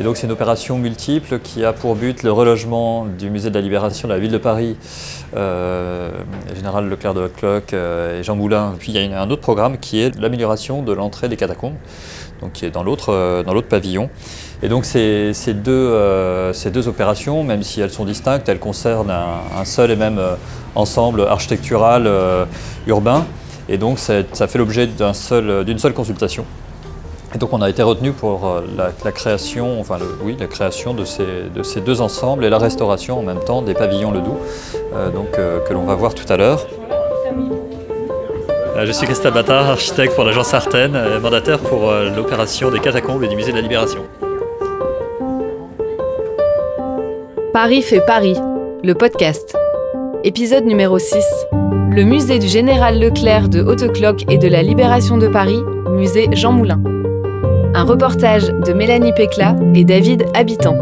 Et donc c'est une opération multiple qui a pour but le relogement du musée de la Libération de la ville de Paris, euh, Général Leclerc de Haute-Cloque et Jean Moulin. Puis il y a un autre programme qui est l'amélioration de l'entrée des catacombes, donc qui est dans l'autre pavillon. Et donc ces, deux, ces, deux, opérations, même si elles sont distinctes, elles concernent un, seul et même ensemble architectural urbain. Et donc ça, fait l'objet d'une seul, seule consultation. Et donc on a été retenu pour euh, la, création, enfin oui, la création de ces, de ces, deux ensembles et la restauration en même temps des pavillons Ledoux, euh, donc, euh, que l'on va voir tout à l'heure. Je suis Christophe Battard, architecte pour l'agence Artène, mandataire pour l'opération des catacombes et du musée de la Libération. Paris fait Paris, le podcast. Épisode numéro 6. Le musée du Général Leclerc de Haute-Cloque et de la Libération de Paris, musée Jean Moulin. Un reportage de Mélanie Pécla et David Habitant.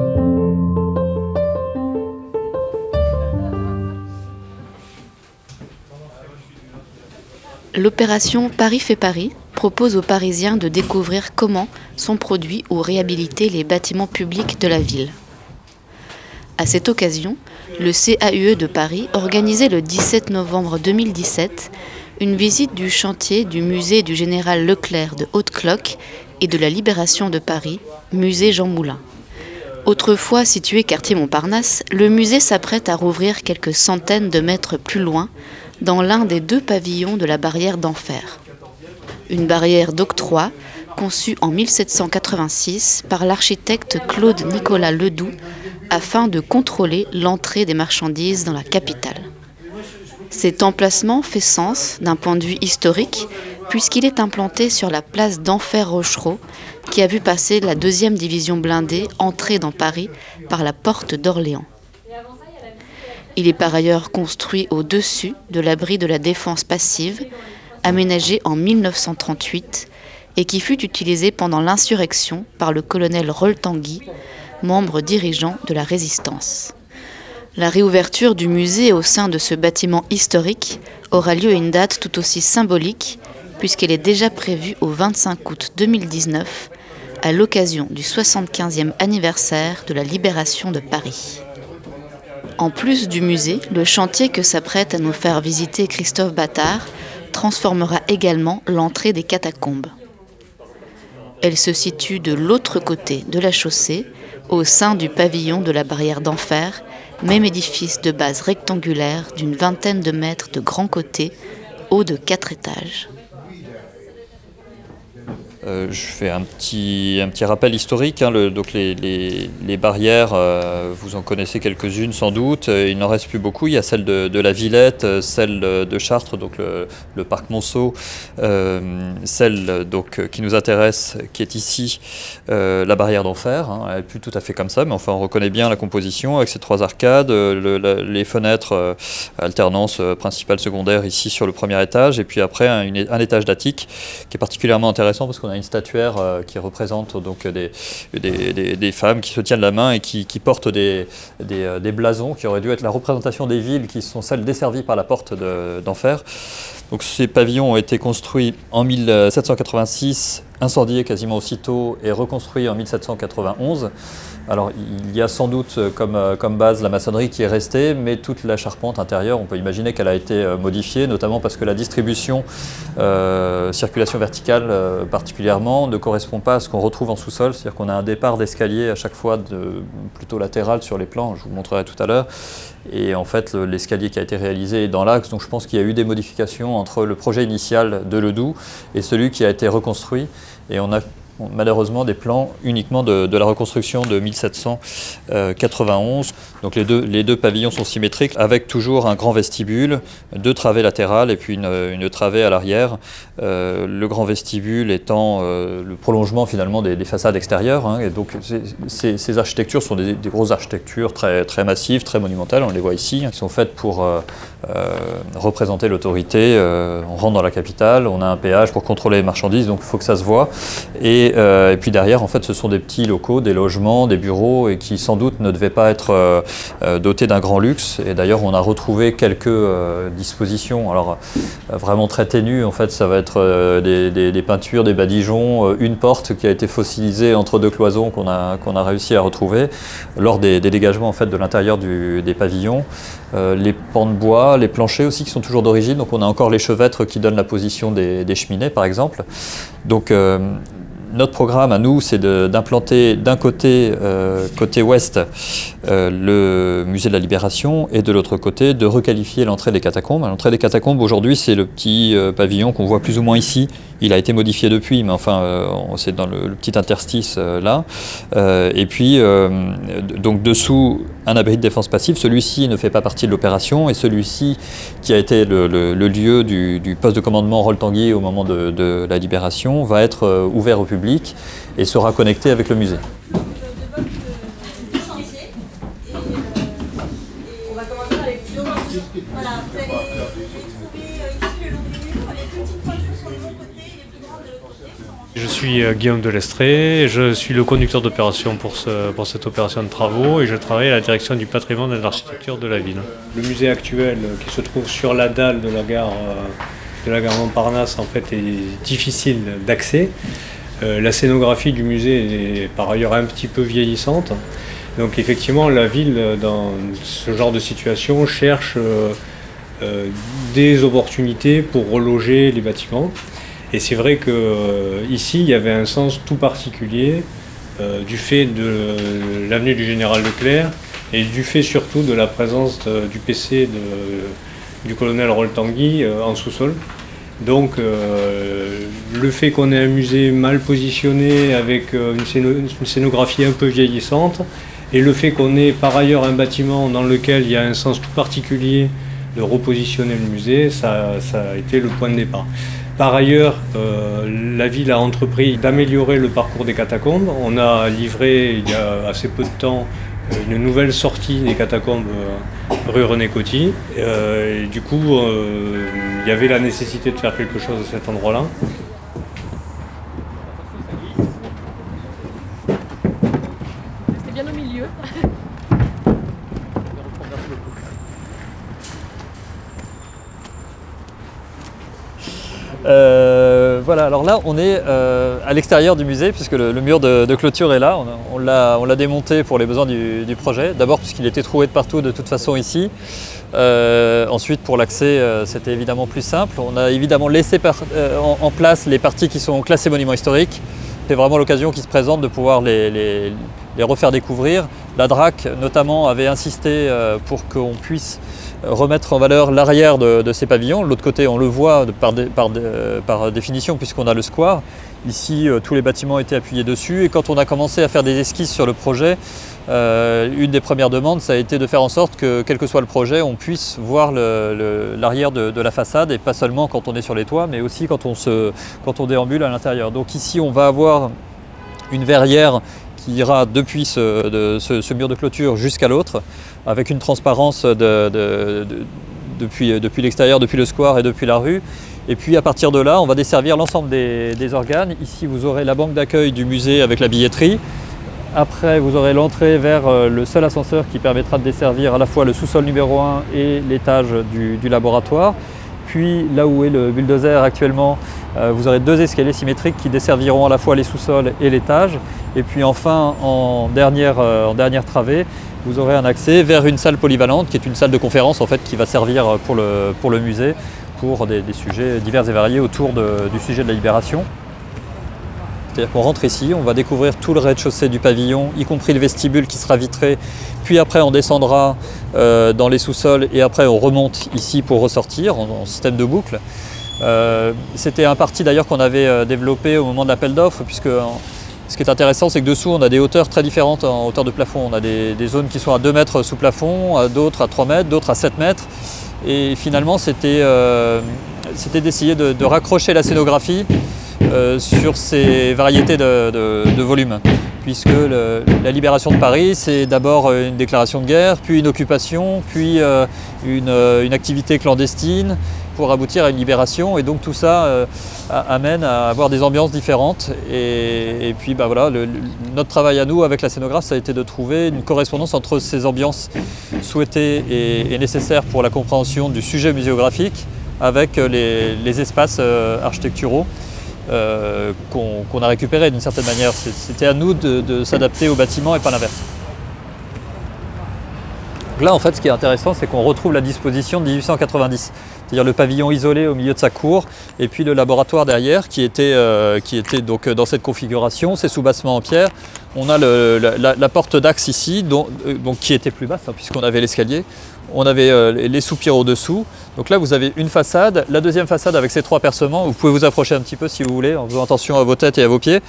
L'opération Paris fait Paris propose aux Parisiens de découvrir comment sont produits ou réhabilités les bâtiments publics de la ville. À cette occasion, le CAUE de Paris organisait le 17 novembre 2017 une visite du chantier du musée du général Leclerc de Haute-Cloque et de la Libération de Paris, musée Jean Moulin. Autrefois situé quartier Montparnasse, le musée s'apprête à rouvrir quelques centaines de mètres plus loin, dans l'un des deux pavillons de la barrière d'enfer. Une barrière d'octroi conçue en 1786 par l'architecte Claude Nicolas Ledoux afin de contrôler l'entrée des marchandises dans la capitale. Cet emplacement fait sens d'un point de vue historique puisqu'il est implanté sur la place d'Enfer Rochereau, qui a vu passer la deuxième division blindée entrer dans Paris par la porte d'Orléans. Il est par ailleurs construit au-dessus de l'abri de la défense passive, aménagé en 1938 et qui fut utilisé pendant l'insurrection par le colonel Roltangui, membre dirigeant de la résistance. La réouverture du musée au sein de ce bâtiment historique aura lieu à une date tout aussi symbolique puisqu'elle est déjà prévue au 25 août 2019 à l'occasion du 75e anniversaire de la libération de Paris. En plus du musée, le chantier que s'apprête à nous faire visiter Christophe Battard transformera également l'entrée des catacombes. Elle se situe de l'autre côté de la chaussée, au sein du pavillon de la barrière d'enfer, même édifice de base rectangulaire d'une vingtaine de mètres de grand côté, haut de quatre étages. Euh, je fais un petit, un petit rappel historique. Hein, donc les, les, barrières, euh, vous en connaissez quelques-unes sans doute. Euh, il n'en reste plus beaucoup. Il y a celle de, la Villette, celle de Chartres, donc le, parc Monceau, celle donc, qui nous intéresse, qui est ici, la barrière d'enfer. Hein. Elle n'est plus tout à fait comme ça, mais enfin on reconnaît bien la composition avec ces trois arcades, les fenêtres alternance principale, secondaire ici sur le premier étage, et puis après un, un étage d'attique qui est particulièrement intéressant parce qu'on a une statuaire euh, qui représente donc des, des, femmes qui se tiennent la main et qui, portent des, euh, des, blasons qui auraient dû être la représentation des villes qui sont celles desservies par la porte d'enfer. donc ces pavillons ont été construits en 1786, incendiés quasiment aussitôt et reconstruits en 1791. Alors il y a sans doute euh, comme, euh, comme, base la maçonnerie qui est restée, mais toute la charpente intérieure, on peut imaginer qu'elle a été euh, modifiée, notamment parce que la distribution, circulation verticale particulièrement, ne correspond pas à ce qu'on retrouve en sous-sol, c'est-à-dire qu'on a un départ d'escalier à chaque fois plutôt latéral sur les plans, je vous montrerai tout à l'heure, et en fait l'escalier qui a été réalisé est dans l'axe, donc je pense qu'il y a eu des modifications entre le projet initial de Ledoux et celui qui a été reconstruit, et on a malheureusement des plans uniquement de, la reconstruction de 1791. Donc les deux, les deux pavillons sont symétriques avec toujours un grand vestibule, deux travées latérales et puis une, une travée à l'arrière. Euh, le grand vestibule étant euh, le prolongement finalement des, façades extérieures. Hein. et donc ces, architectures sont des, grosses architectures très, très massives, très monumentales, on les voit ici, qui sont faites pour euh, représenter l'autorité. on rentre dans la capitale, on a un péage pour contrôler les marchandises, donc il faut que ça se voit. Et Et, et, puis derrière, en fait, ce sont des petits locaux, des logements, des bureaux, et qui sans doute ne devaient pas être dotés d'un grand luxe. Et d'ailleurs, on a retrouvé quelques dispositions, alors vraiment très ténues. En fait, ça va être des, peintures, des badigeons, une porte qui a été fossilisée entre deux cloisons qu'on a, qu'on a réussi à retrouver lors des, dégagements en fait, de l'intérieur des pavillons. les pans de bois, les planchers aussi qui sont toujours d'origine. Donc on a encore les chevêtres qui donnent la position des, cheminées, par exemple. Donc euh, notre programme à nous, c'est d'implanter d'un côté, euh, côté ouest, euh, le musée de la Libération et de l'autre côté, de requalifier l'entrée des catacombes. L'entrée des catacombes, aujourd'hui, c'est le petit pavillon qu'on voit plus ou moins ici, il a été modifié depuis, mais enfin, euh, c'est dans le, petit interstice euh, là. Euh, et puis, donc dessous, un abri de défense passive. Celui-ci ne fait pas partie de l'opération et celui-ci, qui a été le, lieu du, poste de commandement Roll-Tanguy au moment de, de, la libération, va être ouvert au public et sera connecté avec le musée. Je suis euh, Guillaume Delestré, je suis le conducteur d'opération pour, cette opération de travaux et je travaille à la direction du patrimoine et de l'architecture de la ville. Le musée actuel euh, qui se trouve sur la dalle de la gare, euh, Montparnasse en fait, est difficile d'accès. La scénographie du musée est par ailleurs un petit peu vieillissante. Donc effectivement, la ville, dans ce genre de situation, cherche des opportunités pour reloger les bâtiments. Et c'est vrai qu'ici, euh, il y avait un sens tout particulier euh, du fait de l'avenue du Général Leclerc et du fait surtout de la présence du PC du colonel Roltangui euh, en sous-sol. Donc le fait qu'on ait un musée mal positionné avec une, scénographie un peu vieillissante et le fait qu'on ait par ailleurs un bâtiment dans lequel il y a un sens tout particulier de repositionner le musée, ça a été le point de départ. Par ailleurs, euh, la ville a entrepris d'améliorer le parcours des catacombes. On a livré il y a assez peu de temps euh, une nouvelle sortie des catacombes euh, rue René Coty. du coup, il y avait la nécessité de faire quelque chose à cet endroit-là. Euh, voilà, alors là on est euh, à l'extérieur du musée puisque le, mur de, clôture est là. On, l'a démonté pour les besoins du, projet. D'abord puisqu'il était troué de partout de toute façon ici. Euh, ensuite pour l'accès c'était évidemment plus simple. On a évidemment laissé en, place les parties qui sont classées monuments historiques. C'est vraiment l'occasion qui se présente de pouvoir les, refaire découvrir. La DRAC notamment avait insisté pour qu'on puisse remettre en valeur l'arrière de, ces pavillons. L'autre côté, on le voit par, définition puisqu'on a le square. Ici, euh, tous les bâtiments étaient appuyés dessus et quand on a commencé à faire des esquisses sur le projet, euh, une des premières demandes, ça a été de faire en sorte que, quel que soit le projet, on puisse voir l'arrière de, la façade et pas seulement quand on est sur les toits, mais aussi quand on, quand on déambule à l'intérieur. Donc ici, on va avoir une verrière qui ira depuis ce, mur de clôture jusqu'à l'autre, avec une transparence depuis, l'extérieur, depuis le square et depuis la rue. Et puis à partir de là, on va desservir l'ensemble des, organes. Ici, vous aurez la banque d'accueil du musée avec la billetterie. Après, vous aurez l'entrée vers euh, le seul ascenseur qui permettra de desservir à la fois le sous-sol numéro 1 et l'étage du laboratoire. Puis là où est le bulldozer actuellement, euh, vous aurez deux escaliers symétriques qui desserviront à la fois les sous-sols et l'étage. Et puis enfin, en dernière, euh, en dernière travée, vous aurez un accès vers une salle polyvalente qui est une salle de conférence en fait, qui va servir pour le, pour le musée pour des, sujets divers et variés autour du sujet de la libération. C'est-à-dire qu'on rentre ici, on va découvrir tout le rez-de-chaussée du pavillon, y compris le vestibule qui sera vitré, puis après on descendra euh, dans les sous-sols et après on remonte ici pour ressortir en système de boucle. Euh, c'était un parti d'ailleurs qu'on avait euh, développé au moment de l'appel d'offres, puisque ce qui est intéressant, c'est que dessous, on a des hauteurs très différentes en hauteur de plafond. On a des, zones qui sont à 2 mètres sous plafond, d'autres à 3 mètres, d'autres à 7 mètres. Et finalement, c'était d'essayer de, raccrocher la scénographie sur ces variétés de, volume. Puisque la libération de Paris, c'est d'abord une déclaration de guerre, puis une occupation, puis une activité clandestine, pour aboutir à une libération. Et donc tout ça amène à avoir des ambiances différentes. Et, puis bah, voilà, notre travail à nous avec la scénographe, ça a été de trouver une correspondance entre ces ambiances souhaitées et nécessaires pour la compréhension du sujet muséographique avec les, espaces architecturaux. Qu'on a récupérés d'une certaine manière. C'était à nous de s'adapter au bâtiment et pas l'inverse là, en fait, ce qui est intéressant, c'est qu'on retrouve la disposition de 1890, c'est-à-dire le pavillon isolé au milieu de sa cour, et puis le laboratoire derrière, qui était, euh, donc euh, dans cette configuration, ces sous-bassements en pierre. On a la, porte d'axe ici, euh, qui était plus basse, hein, puisqu'on avait l'escalier. On avait euh, les soupirs au-dessous. Donc là, vous avez une façade. La deuxième façade avec ces trois percements. Vous pouvez vous approcher un petit peu si vous voulez, en faisant attention à vos têtes et à vos pieds.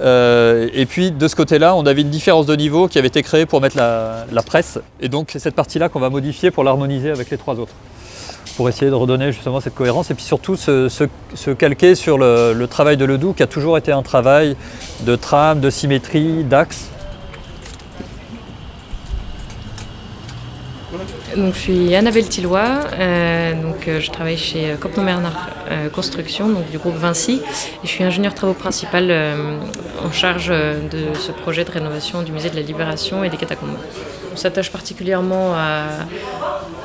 Euh, et puis de ce côté-là, on avait une différence de niveau qui avait été créée pour mettre la, presse. Et donc c'est cette partie-là qu'on va modifier pour l'harmoniser avec les trois autres. Pour essayer de redonner justement cette cohérence et puis surtout se, calquer sur le, le travail de Ledoux qui a toujours été un travail de trame, de symétrie, d'axe Donc, je suis Annabelle Tillois, euh, donc, euh, je travaille chez euh, Copton Bernard Construction, donc, du groupe Vinci, et je suis ingénieur travaux principal en charge de ce projet de rénovation du musée de la Libération et des catacombes. On s'attache particulièrement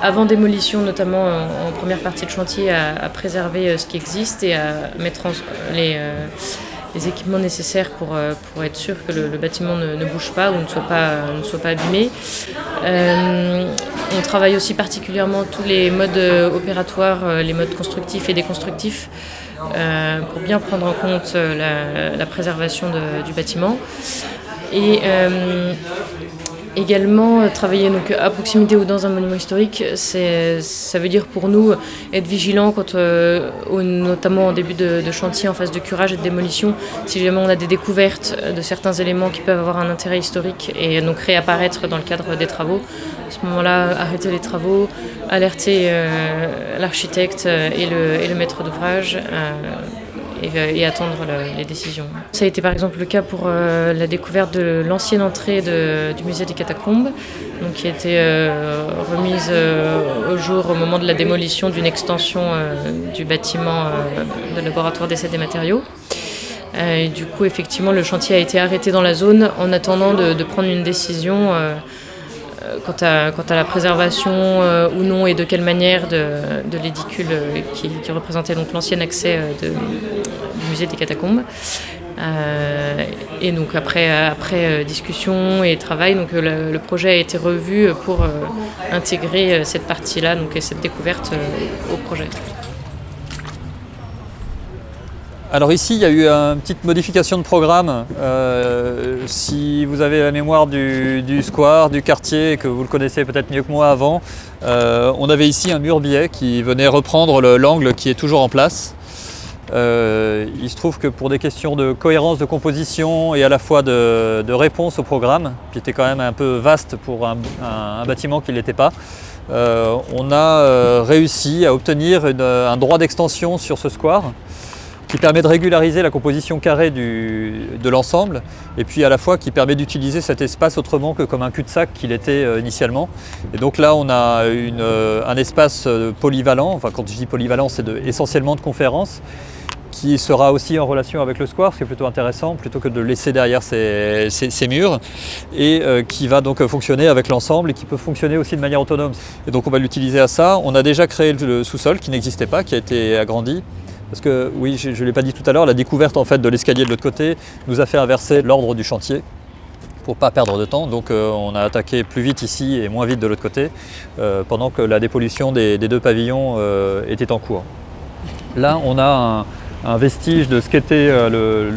avant démolition, notamment en, première partie de chantier, à, préserver ce qui existe et à mettre les équipements nécessaires pour, être sûr que le, bâtiment ne, bouge pas ou ne soit pas, abîmé. On travaille aussi particulièrement tous les modes euh, opératoires, les modes constructifs et déconstructifs, pour bien prendre en compte la, préservation du bâtiment. Et Également, euh, travailler donc, à proximité ou dans un monument historique, ça veut dire pour nous être vigilant, quand, euh, notamment en début de, chantier, en phase de curage et de démolition, si jamais on a des découvertes de certains éléments qui peuvent avoir un intérêt historique et donc réapparaître dans le cadre des travaux. À ce moment-là, arrêter les travaux, alerter euh, l'architecte et le, et le, maître d'ouvrage et, attendre les décisions. Ça a été par exemple le cas pour euh, la découverte de l'ancienne entrée du musée des catacombes, donc, qui a été euh, remise euh, au jour au moment de la démolition d'une extension du bâtiment de laboratoire d'essai des matériaux. Du coup, effectivement, le chantier a été arrêté dans la zone en attendant de prendre une décision quant à, la préservation euh, ou non et de quelle manière de, l'édicule euh, qui, représentait donc l'ancien accès euh, du des catacombes. et donc après, après discussion et travail, donc le, projet a été revu pour intégrer cette partie-là, donc et cette découverte au projet. Alors ici, il y a eu une petite modification de programme. Euh, si vous avez la mémoire du, square, du quartier, que vous le connaissez peut-être mieux que moi avant, euh, on avait ici un mur billet qui venait reprendre l'angle qui est toujours en place. Euh, il se trouve que pour des questions de cohérence de composition et à la fois de, réponse au programme, qui était quand même un peu vaste pour un, bâtiment qui ne l'était pas, on a réussi à obtenir un droit d'extension sur ce square qui permet de régulariser la composition carrée de l'ensemble et puis à la fois qui permet d'utiliser cet espace autrement que comme un cul-de-sac qu'il était euh, initialement. Et donc là on a euh, un espace euh, polyvalent, enfin quand je dis polyvalent c'est essentiellement de conférences qui sera aussi en relation avec le square, ce qui est plutôt intéressant, plutôt que de laisser derrière ces, murs, et qui va donc fonctionner avec l'ensemble et qui peut fonctionner aussi de manière autonome. Et donc on va l'utiliser à ça. On a déjà créé le sous-sol qui n'existait pas, qui a été agrandi. Parce que oui, je ne l'ai pas dit tout à l'heure, la découverte en fait de l'escalier de l'autre côté nous a fait inverser l'ordre du chantier pour ne pas perdre de temps. Donc euh, on a attaqué plus vite ici et moins vite de l'autre côté, euh, pendant que la dépollution des, deux pavillons euh, était en cours. Là, on a un, vestige de ce qu'était le,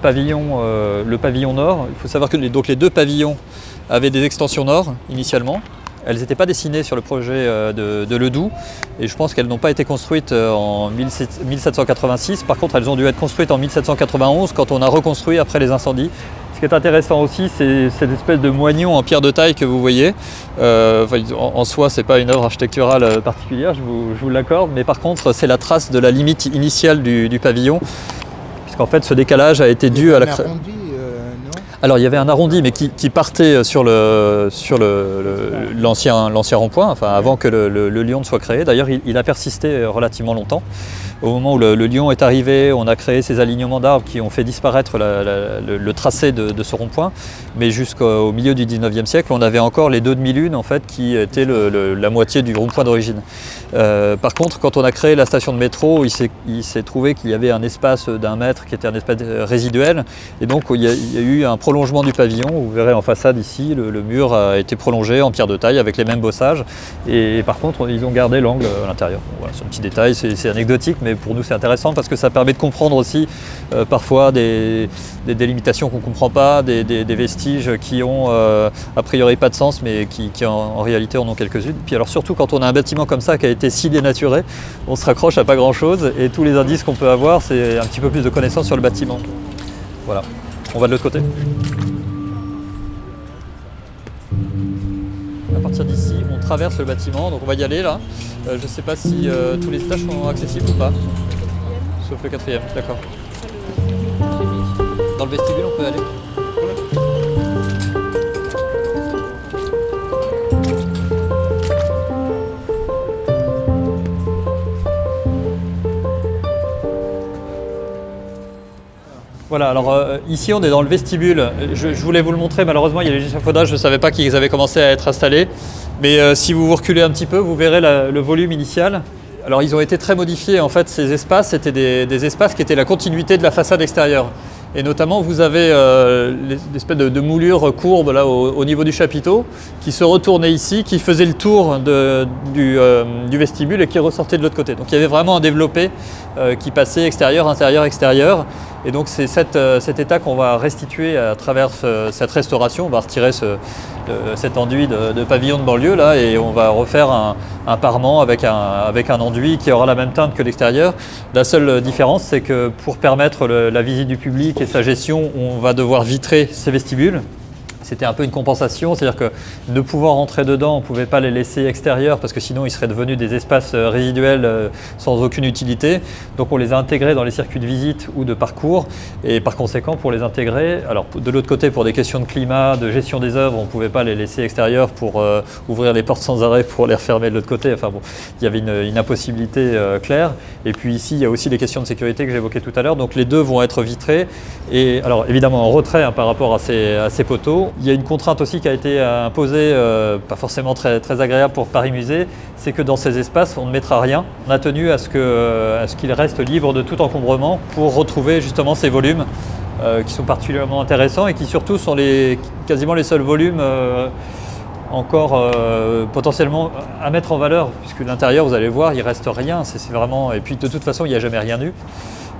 pavillon, le pavillon nord. Il faut savoir que donc, les deux pavillons avaient des extensions nord initialement. Elles n'étaient pas dessinées sur le projet euh, de, Ledoux et je pense qu'elles n'ont pas été construites euh, en 1786. Par contre, elles ont dû être construites en 1791 quand on a reconstruit après les incendies. Ce qui est intéressant aussi, c'est cette espèce de moignon en pierre de taille que vous voyez. Euh, en, soi, ce n'est pas une œuvre architecturale particulière, je vous, l'accorde, mais par contre, c'est la trace de la limite initiale du, pavillon, puisqu'en fait, ce décalage a été dû à la Alors il y avait un arrondi, mais qui, partait sur le sur l'ancien l'ancien rond-point, enfin avant que le, le, Lyon ne soit créé. D'ailleurs, il, a persisté relativement longtemps. Au moment où le, Lyon est arrivé, on a créé ces alignements d'arbres qui ont fait disparaître le, tracé de, ce rond-point. Mais jusqu'au milieu du 19e siècle, on avait encore les deux demi-lunes en fait, qui étaient la moitié du rond-point d'origine. Euh, par contre, quand on a créé la station de métro, il s'est trouvé qu'il y avait un espace d'un mètre qui était un espace résiduel. Et donc il y, a, eu un prolongement du pavillon. Vous verrez en façade ici, le, mur a été prolongé en pierre de taille avec les mêmes bossages. Et, par contre, ils ont gardé l'angle à l'intérieur. c'est un petit détail, c'est anecdotique, mais pour nous c'est intéressant parce que ça permet de comprendre aussi euh, parfois des, délimitations qu'on ne comprend pas, des, vestiges qui ont euh, a priori pas de sens mais qui, en, réalité en ont quelques-unes. Puis alors surtout quand on a un bâtiment comme ça qui a été si dénaturé, on se raccroche à pas grand-chose et tous les indices qu'on peut avoir c'est un petit peu plus de connaissances sur le bâtiment. Voilà. On va de l'autre côté. À partir d'ici, on traverse le bâtiment, donc on va y aller là. Euh, je ne sais pas si euh, tous les étages sont accessibles ou pas. Sauf le quatrième, d'accord. Dans le vestibule, on peut aller Voilà, alors euh, ici on est dans le vestibule. Je, voulais vous le montrer, malheureusement il y a les échafaudages, je ne savais pas qu'ils avaient commencé à être installés. Mais euh, si vous vous reculez un petit peu, vous verrez le volume initial. Alors ils ont été très modifiés, en fait ces espaces c'était des, espaces qui étaient la continuité de la façade extérieure. Et notamment, vous avez euh, l'espèce de, moulure courbe là au, niveau du chapiteau qui se retournait ici, qui faisait le tour du, vestibule et qui ressortait de l'autre côté. Donc il y avait vraiment un développé qui passait extérieur, intérieur, extérieur. Et donc c'est euh, cet état qu'on va restituer à travers cette restauration. On va retirer cet enduit de, pavillon de banlieue là et on va refaire un, parement avec un, avec un enduit qui aura la même teinte que l'extérieur. La seule différence c'est que pour permettre la visite du public et sa gestion, on va devoir vitrer ces vestibules c'était un peu une compensation, c'est-à-dire que ne pouvant rentrer dedans, on ne pouvait pas les laisser extérieurs parce que sinon ils seraient devenus des espaces euh, résiduels euh, sans aucune utilité. Donc on les a intégrés dans les circuits de visite ou de parcours et par conséquent pour les intégrer, alors de l'autre côté pour des questions de climat, de gestion des œuvres, on ne pouvait pas les laisser extérieurs pour euh, ouvrir les portes sans arrêt pour les refermer de l'autre côté. Enfin bon, il y avait une, impossibilité claire. Et puis ici, il y a aussi les questions de sécurité que j'évoquais tout à l'heure. Donc les deux vont être vitrés et alors évidemment en retrait hein, par rapport à ces, à ces poteaux. Il y a une contrainte aussi qui a été imposée, euh, pas forcément très, agréable pour Paris Musée, c'est que dans ces espaces, on ne mettra rien. On a tenu à ce qu'il reste libre de tout encombrement pour retrouver justement ces volumes euh, qui sont particulièrement intéressants et qui surtout sont les, quasiment les seuls volumes euh, encore potentiellement à mettre en valeur, puisque l'intérieur, vous allez voir, il reste rien. C'est vraiment... Et puis de toute façon, il n'y a jamais rien eu.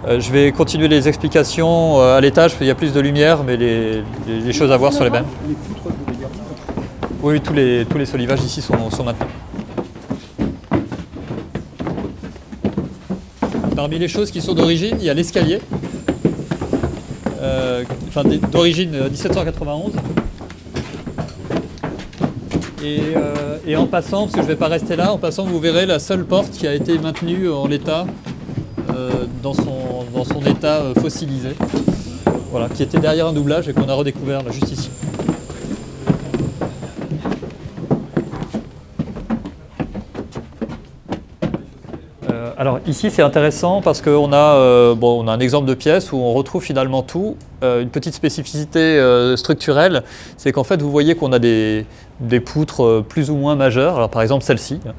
Euh, je vais continuer les explications euh, à l'étage, parce qu'il y a plus de lumière, mais les, choses à voir sont les mêmes. Oui, tous les, tous les solivages ici sont, maintenus. Parmi les choses qui sont d'origine, il y a l'escalier, euh, enfin d'origine 1791. et, en passant, parce que je ne vais pas rester là, en passant, vous verrez la seule porte qui a été maintenue en l'état dans son dans son état euh, fossilisé, voilà, qui était derrière un doublage et qu'on a redécouvert juste ici. Euh, alors ici c'est intéressant parce qu'on a, euh, bon, on a un exemple de pièce où on retrouve finalement tout. une petite spécificité structurelle, c'est qu'en fait vous voyez qu'on a des, des, poutres plus ou moins majeures. Alors par exemple celle-ci, euh,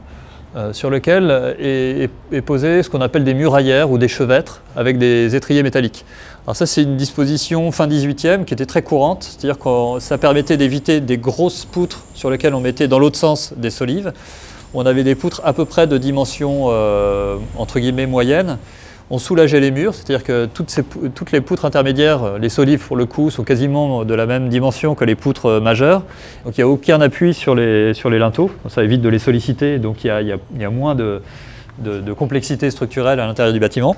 sur lequel est, posé ce qu'on appelle des muraillères ou des chevêtres avec des étriers métalliques. Alors ça c'est une disposition fin 18e qui était très courante, c'est-à-dire que ça permettait d'éviter des grosses poutres sur lesquelles on mettait dans l'autre sens des solives. On avait des poutres à peu près de dimension euh, entre guillemets moyenne on soulageait les murs, c'est-à-dire que toutes, les poutres intermédiaires, euh, les solives pour le coup, sont quasiment de la même dimension que les poutres euh, majeures. Donc il n'y a aucun appui sur les, sur les linteaux, ça évite de les solliciter, donc il y a, moins de, complexité structurelle à l'intérieur du bâtiment.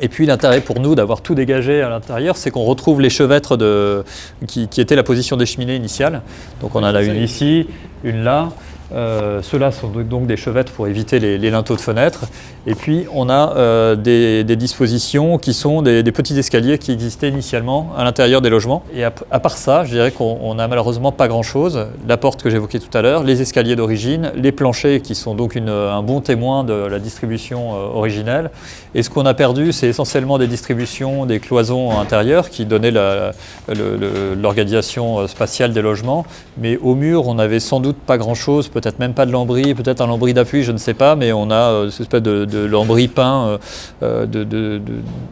Et puis l'intérêt pour nous d'avoir tout dégagé à l'intérieur, c'est qu'on retrouve les chevêtres de, qui, étaient la position des cheminées initiales. Donc on en a une ici, une là, Euh, Ceux-là sont donc des chevettes pour éviter les, linteaux de fenêtre. Et puis on a euh, des, dispositions qui sont des, petits escaliers qui existaient initialement à l'intérieur des logements. Et à, part ça, je dirais qu'on n'a malheureusement pas grand-chose. La porte que j'évoquais tout à l'heure, les escaliers d'origine, les planchers qui sont donc un bon témoin de la distribution euh, originelle. Et ce qu'on a perdu, c'est essentiellement des distributions, des cloisons intérieures qui donnaient l'organisation euh, spatiale des logements. Mais au mur, on n'avait sans doute pas grand-chose, peut-être même pas de lambris, peut-être un lambris d'appui, je ne sais pas, mais on a euh, cette espèce de, lambris peint euh, de, de,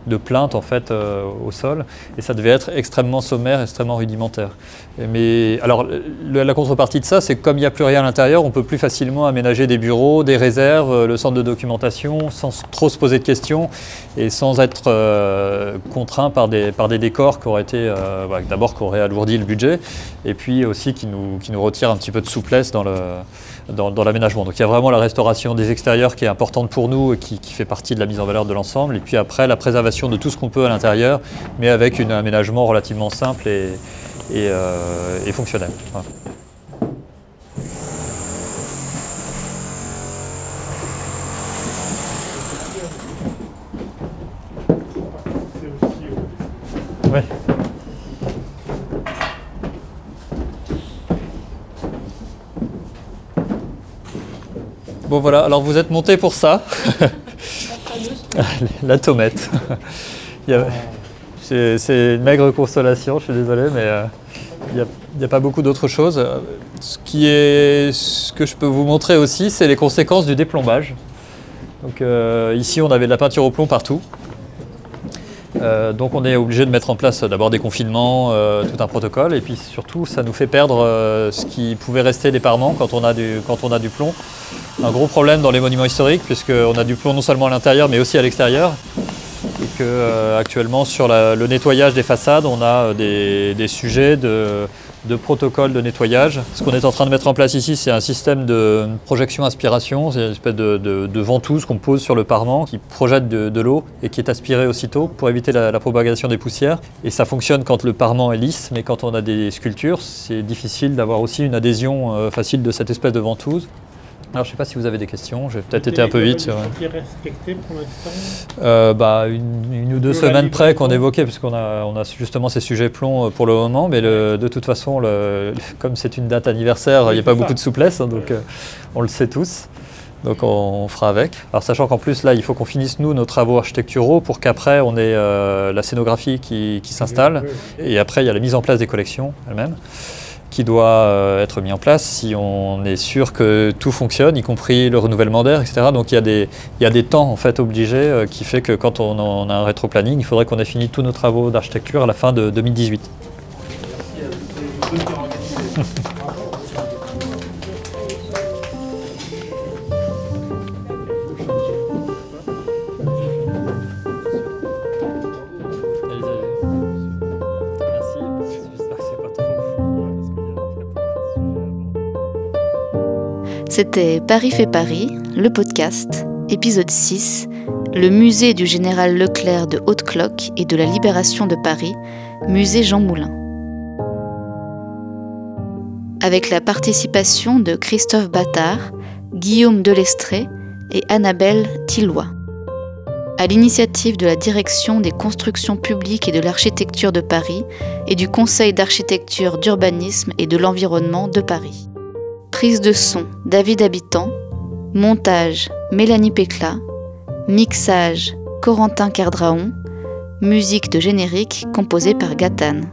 de, plainte en fait euh, au sol. Et ça devait être extrêmement sommaire, extrêmement rudimentaire. Mais alors, la contrepartie de ça, c'est que comme il n'y a plus rien à l'intérieur, on peut plus facilement aménager des bureaux, des réserves, le centre de documentation, sans trop se poser de questions et sans être euh, contraint par des, par des décors qui auraient été, euh, d'abord qui auraient alourdi le budget, et puis aussi qui nous, qui nous retirent un petit peu de souplesse dans le dans, l'aménagement. Donc il y a vraiment la restauration des extérieurs qui est importante pour nous et qui, fait partie de la mise en valeur de l'ensemble. Et puis après, la préservation de tout ce qu'on peut à l'intérieur, mais avec un aménagement relativement simple et, et, euh, fonctionnel. Bon voilà, alors vous êtes monté pour ça. La tomate. C'est une maigre consolation, je suis désolé, mais il euh, n'y a, pas beaucoup d'autres choses. Ce, que je peux vous montrer aussi, c'est les conséquences du déplombage. Euh, ici, on avait de la peinture au plomb partout. Euh, donc on est obligé de mettre en place d'abord des confinements, euh, tout un protocole, et puis surtout ça nous fait perdre euh, ce qui pouvait rester des quand on, a du, plomb. Un gros problème dans les monuments historiques, puisqu'on a du plomb non seulement à l'intérieur mais aussi à l'extérieur. Et que actuellement sur le nettoyage des façades, on a des sujets de, de protocole de nettoyage. Ce qu'on est en train de mettre en place ici, c'est un système de projection-aspiration, c'est une espèce de, ventouse qu'on pose sur le parement qui projette de, de l'eau et qui est aspirée aussitôt pour éviter la, la, propagation des poussières. Et ça fonctionne quand le parement est lisse, mais quand on a des sculptures, c'est difficile d'avoir aussi une adhésion euh, facile de cette espèce de ventouse. Alors, je ne sais pas si vous avez des questions. J'ai peut-être été un peu vite. Sur... pour euh, bah, une, une, ou deux semaines près qu'on évoquait, puisqu'on a, on a justement ces sujets plomb pour le moment. Mais le, de toute façon, le, comme c'est une date anniversaire, il n'y a pas beaucoup de souplesse. Hein, donc, euh, on le sait tous. Donc on, on, fera avec. Alors sachant qu'en plus là, il faut qu'on finisse nous nos travaux architecturaux pour qu'après on ait euh, la scénographie qui, qui s'installe. Et après il y a la mise en place des collections elles-mêmes qui doit euh, être mis en place si on est sûr que tout fonctionne, y compris le renouvellement d'air, etc. Donc il y, a des, il y a des temps en fait obligés euh, qui fait que quand on, on a un rétro-planning, il faudrait qu'on ait fini tous nos travaux d'architecture à la fin de 2018. C'était Paris fait Paris, le podcast, épisode 6, le musée du général Leclerc de Haute-Cloque et de la Libération de Paris, musée Jean Moulin. Avec la participation de Christophe Battard, Guillaume Delestré et Annabelle Tillois. À l'initiative de la Direction des constructions publiques et de l'architecture de Paris et du Conseil d'architecture, d'urbanisme et de l'environnement de Paris. Prise de son David Habitant, montage Mélanie Pécla, mixage Corentin Cardraon, musique de générique composée par Gatane.